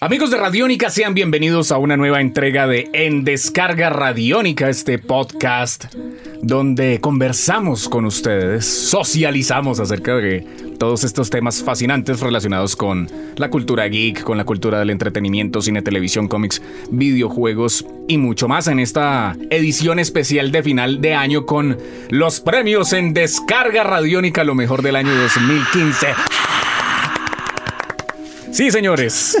Amigos de Radiónica, sean bienvenidos a una nueva entrega de En Descarga Radiónica, este podcast donde conversamos con ustedes, socializamos acerca de todos estos temas fascinantes relacionados con la cultura geek, con la cultura del entretenimiento, cine, televisión, cómics, videojuegos y mucho más en esta edición especial de final de año con los premios en Descarga Radiónica, lo mejor del año 2015. Sí, señores.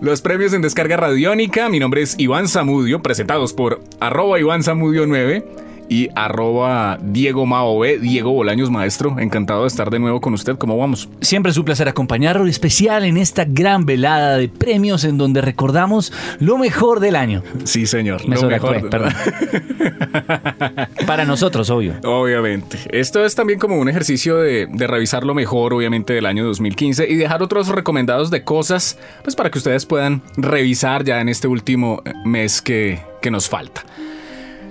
Los premios en descarga radiónica. Mi nombre es Iván Zamudio, presentados por arroba Iván Zamudio 9 y arroba Diego Mao Diego Bolaños Maestro. Encantado de estar de nuevo con usted. ¿Cómo vamos? Siempre es un placer acompañarlo, especial en esta gran velada de premios en donde recordamos lo mejor del año. Sí, señor. Me lo mejor. perdón. Para nosotros, obvio. Obviamente. Esto es también como un ejercicio de, de, revisar lo mejor, obviamente, del año 2015 y dejar otros recomendados de cosas, pues para que ustedes puedan revisar ya en este último mes que, que nos falta.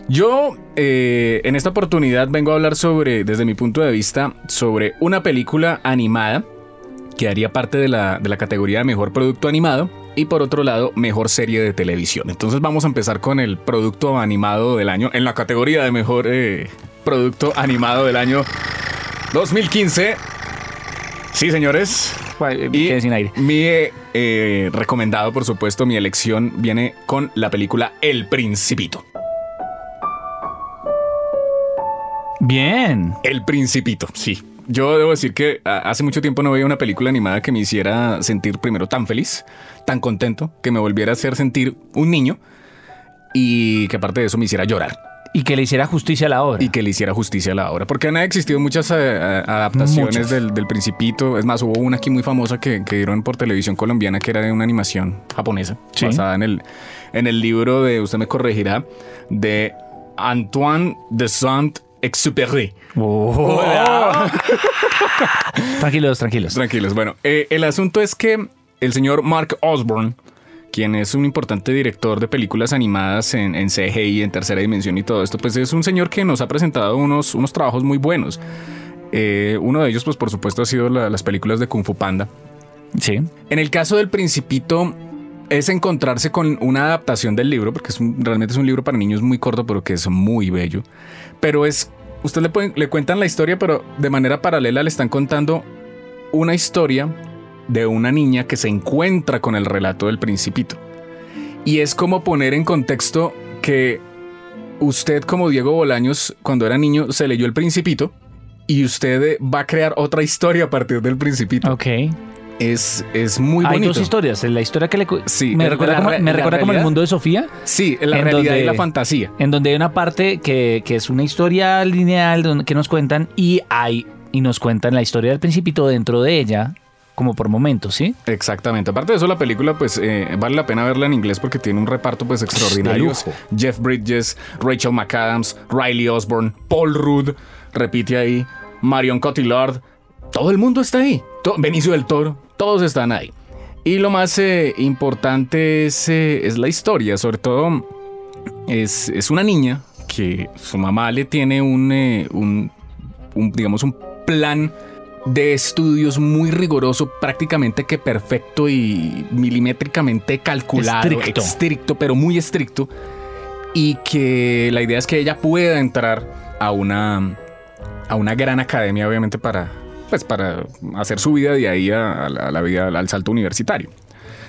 Yo eh, en esta oportunidad vengo a hablar sobre, desde mi punto de vista, sobre una película animada que haría parte de la, de la categoría de mejor producto animado y por otro lado mejor serie de televisión. Entonces vamos a empezar con el producto animado del año en la categoría de mejor eh, producto animado del año 2015. Sí, señores. Y sin aire. mi eh, recomendado, por supuesto, mi elección viene con la película El Principito. Bien. El Principito, sí. Yo debo decir que hace mucho tiempo no veía una película animada que me hiciera sentir primero tan feliz, tan contento, que me volviera a hacer sentir un niño y que aparte de eso me hiciera llorar. Y que le hiciera justicia a la obra. Y que le hiciera justicia a la obra. Porque han existido muchas eh, adaptaciones del, del, Principito. Es más, hubo una aquí muy famosa que, que, dieron por televisión colombiana que era de una animación japonesa. Sí. Basada en el, en el libro de, usted me corregirá, de Antoine de Saint-Exupéry. Oh. tranquilos, tranquilos. Tranquilos. Bueno, eh, el asunto es que el señor Mark Osborne quien es un importante director de películas animadas en, en, CGI, en tercera dimensión y todo esto, pues es un señor que nos ha presentado unos, unos trabajos muy buenos. Eh, uno de ellos, pues por supuesto, ha sido la, las películas de Kung Fu Panda. Sí. En el caso del Principito, es encontrarse con una adaptación del libro, porque es realmente es un libro para niños muy corto, pero que es muy bello. Pero es, usted le, le cuentan la historia, pero de manera paralela le están contando una historia de una niña que se encuentra con el relato del principito. Y es como poner en contexto que usted como Diego Bolaños cuando era niño se leyó el principito y usted va a crear otra historia a partir del principito. Ok. Es, es muy Hay bonito. dos historias. La historia que le... Sí, me recuerda, como, me recuerda como el mundo de Sofía. Sí, la en realidad y la fantasía. En donde hay una parte que, que es una historia lineal que nos cuentan y hay y nos cuentan la historia del principito dentro de ella como por momentos, ¿sí? Exactamente. Aparte de eso, la película, pues eh, vale la pena verla en inglés porque tiene un reparto pues extraordinario. Jeff Bridges, Rachel McAdams, Riley Osborne, Paul Rudd, repite ahí, Marion Cotillard. Todo el mundo está ahí. To- Benicio del Toro, todos están ahí. Y lo más eh, importante es, eh, es la historia, sobre todo es, es una niña que su mamá le tiene un, eh, un, un, digamos, un plan de estudios muy riguroso, prácticamente que perfecto y milimétricamente calculado, Estricto. estricto, pero muy estricto, y que la idea es que ella pueda entrar a una, a una gran academia, obviamente para, pues para hacer su vida de ahí a, a la, a la vida, al salto universitario.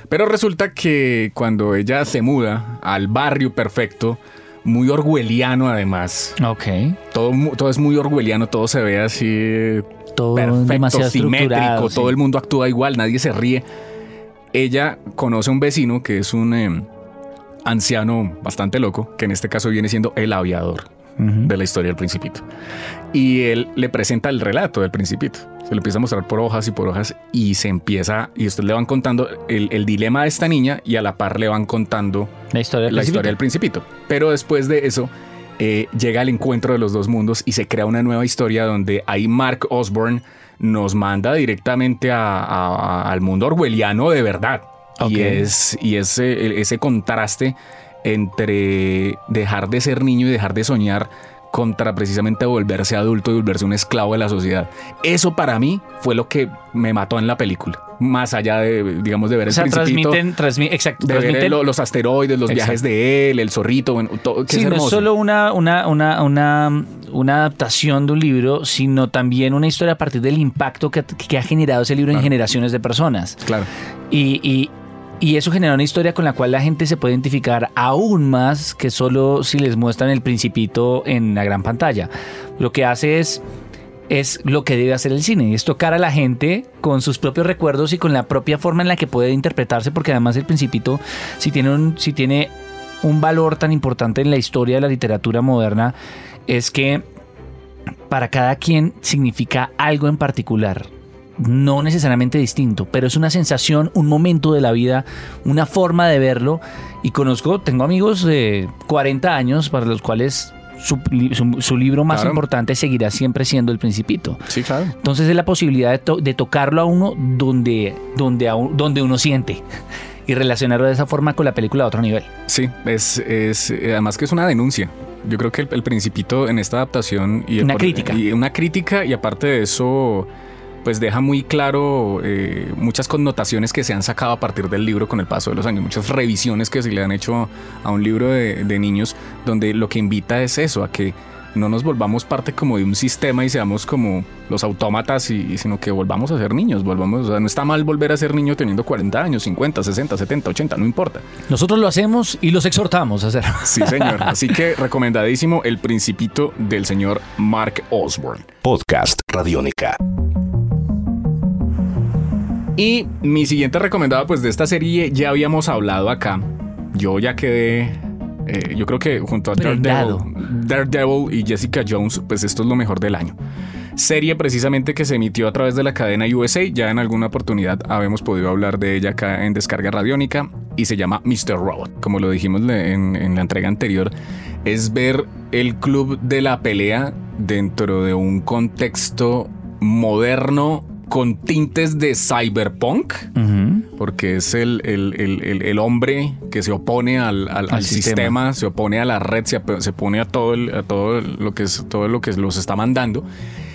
Pero resulta que cuando ella se muda al barrio perfecto, muy orwelliano además, Ok. todo, todo es muy orwelliano, todo se ve así Todo perfecto, demasiado simétrico, todo sí. el mundo actúa igual, nadie se ríe. Ella conoce a un vecino que es un eh, anciano bastante loco, que en este caso viene siendo el aviador De la historia del Principito. Y él le presenta el relato del Principito. Se lo empieza a mostrar por hojas y por hojas y se empieza, y usted le van contando el, el dilema de esta niña y a la par le van contando La historia del la Principito. historia del Principito. Pero después de eso, eh, llega el encuentro de los dos mundos y se crea una nueva historia donde ahí Mark Osborne nos manda directamente a- a- a- al mundo orwelliano de verdad. Y es, y ese, ese contraste entre dejar de ser niño y dejar de soñar contra precisamente volverse adulto y volverse un esclavo de la sociedad. Eso para mí fue lo que me mató en la película. Más allá de, digamos, de ver O el sea, principito, transmiten, transmi- exacto, de ver transmiten- lo- los asteroides, los Exacto. viajes de él, el zorrito, bueno, todo, que Sí, es no es solo una, una, una, una, una adaptación de un libro, sino también una historia a partir del impacto que, que ha generado ese libro en generaciones de personas. Claro. Y, y- y eso genera una historia con la cual la gente se puede identificar aún más que solo si les muestran el principito en la gran pantalla. Lo que hace es, es lo que debe hacer el cine, es tocar a la gente con sus propios recuerdos y con la propia forma en la que puede interpretarse, porque además el principito, tiene un, si tiene un valor tan importante en la historia de la literatura moderna, es que para cada quien significa algo en particular no necesariamente distinto, pero es una sensación, un momento de la vida, una forma de verlo. Y conozco, tengo amigos de 40 años para los cuales su, li- su- su libro más Claro. importante seguirá siempre siendo El Principito. Sí, claro. Entonces es la posibilidad de, to- de tocarlo a uno donde, donde, a un- donde uno siente y relacionarlo de esa forma con la película a otro nivel. Sí, es, es eh, además que es una denuncia. Yo creo que el, el Principito en esta adaptación y Una crítica. y una crítica y aparte de eso pues deja muy claro eh, muchas connotaciones que se han sacado a partir del libro con el paso de los años, muchas revisiones que se le han hecho a un libro de, de niños donde lo que invita es eso, a que no nos volvamos parte como de un sistema y seamos como los autómatas, y, sino que volvamos a ser niños, volvamos, o sea, no está mal volver a ser niño teniendo 40 años, 50, 60, 70, 80, no importa. Nosotros lo hacemos y los exhortamos a hacer. Sí, señor. Así que recomendadísimo El Principito del señor Mark Osborne. Podcast Radiónica. Y mi siguiente recomendado, pues de esta serie ya habíamos hablado acá. Yo ya quedé. eh, yo creo que junto a Daredevil. Daredevil y Jessica Jones, pues esto es lo mejor del año. Serie precisamente que se emitió a través de la cadena USA. Ya en alguna oportunidad habíamos podido hablar de ella acá en Descarga Radiónica. Y se llama Mr. Robot. Como lo dijimos en la entrega anterior, es ver el club de la pelea dentro de un contexto moderno con tintes de cyberpunk porque es el, el- el- el- hombre que se opone al, al- al sistema. sistema. se opone a la red, se, se opone a todo, el- a todo lo que es todo lo que los está mandando.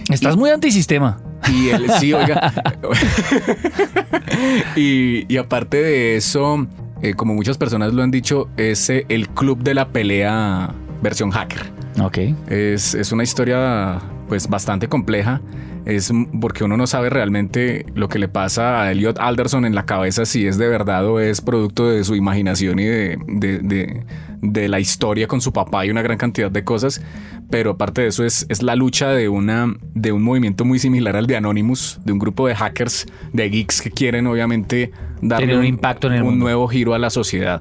Estás muy antisistema. Y él sí, oiga. y, y aparte de eso, eh, como muchas personas lo han dicho, es eh, el club de la pelea versión hacker. Ok. Es, es una historia pues bastante compleja. Es porque uno no sabe realmente lo que le pasa a Elliot Alderson en la cabeza, si es de verdad o es producto de su imaginación y de, de- de- de la historia con su papá y una gran cantidad de cosas. Pero aparte de eso es, es la lucha de, una, de un movimiento muy similar al de Anonymous, de un grupo de hackers, de geeks que quieren obviamente darle Tener un impacto en el un mundo. nuevo giro a la sociedad.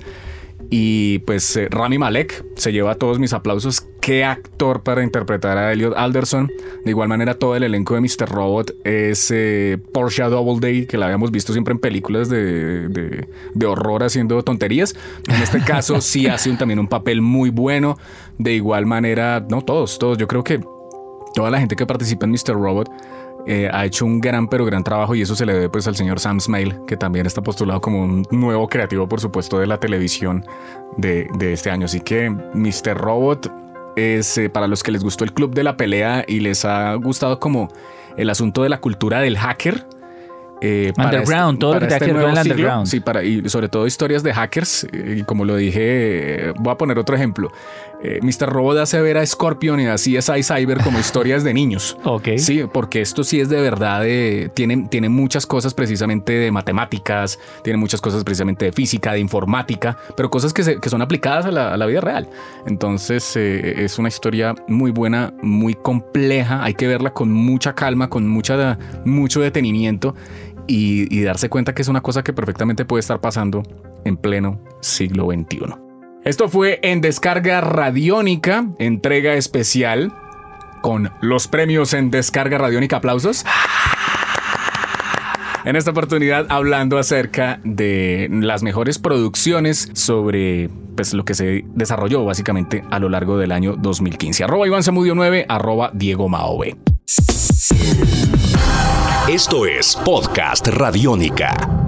Y pues eh, Rami Malek se lleva todos mis aplausos. Qué actor para interpretar a Elliot Alderson. De igual manera, todo el elenco de Mr. Robot es eh, Portia Doubleday, que la habíamos visto siempre en películas de, de- de horror haciendo tonterías. En este caso, sí hace un- también un papel muy bueno. De igual manera, no todos, todos. Yo creo que toda la gente que participa en Mr. Robot eh, ha hecho un gran pero gran trabajo y eso se le debe pues al señor Sam Smale, que también está postulado como un nuevo creativo, por supuesto, de la televisión de, de este año. Así que Mr. Robot es eh, para los que les gustó el club de la pelea y les ha gustado como el asunto de la cultura del hacker. eh, Underground, todo lo que que ver nuevo el siglo. underground. Sí, para, y sobre todo historias de hackers. eh, Y como lo dije, eh, voy a poner otro ejemplo. Eh, Mr. Robot hace ver a Scorpion y a CSI Cyber como historias de niños. Ok. Sí, porque esto sí es de verdad, eh, tiene, tiene muchas cosas precisamente de matemáticas, tiene muchas cosas precisamente de física, de informática, pero cosas que, se- que son aplicadas a la, a la vida real. Entonces eh, es una historia muy buena, muy compleja, hay que verla con mucha calma, con mucha, mucho detenimiento y, y darse cuenta que es una cosa que perfectamente puede estar pasando en pleno siglo XXI. Esto fue en Descarga Radiónica, entrega especial con los premios en Descarga Radiónica. Aplausos. En esta oportunidad hablando acerca de las mejores producciones sobre pues, lo que se desarrolló básicamente a lo largo del año 2015. Arroba Iván Zamudio 9, arroba Diego Maove. Esto es Podcast Radiónica.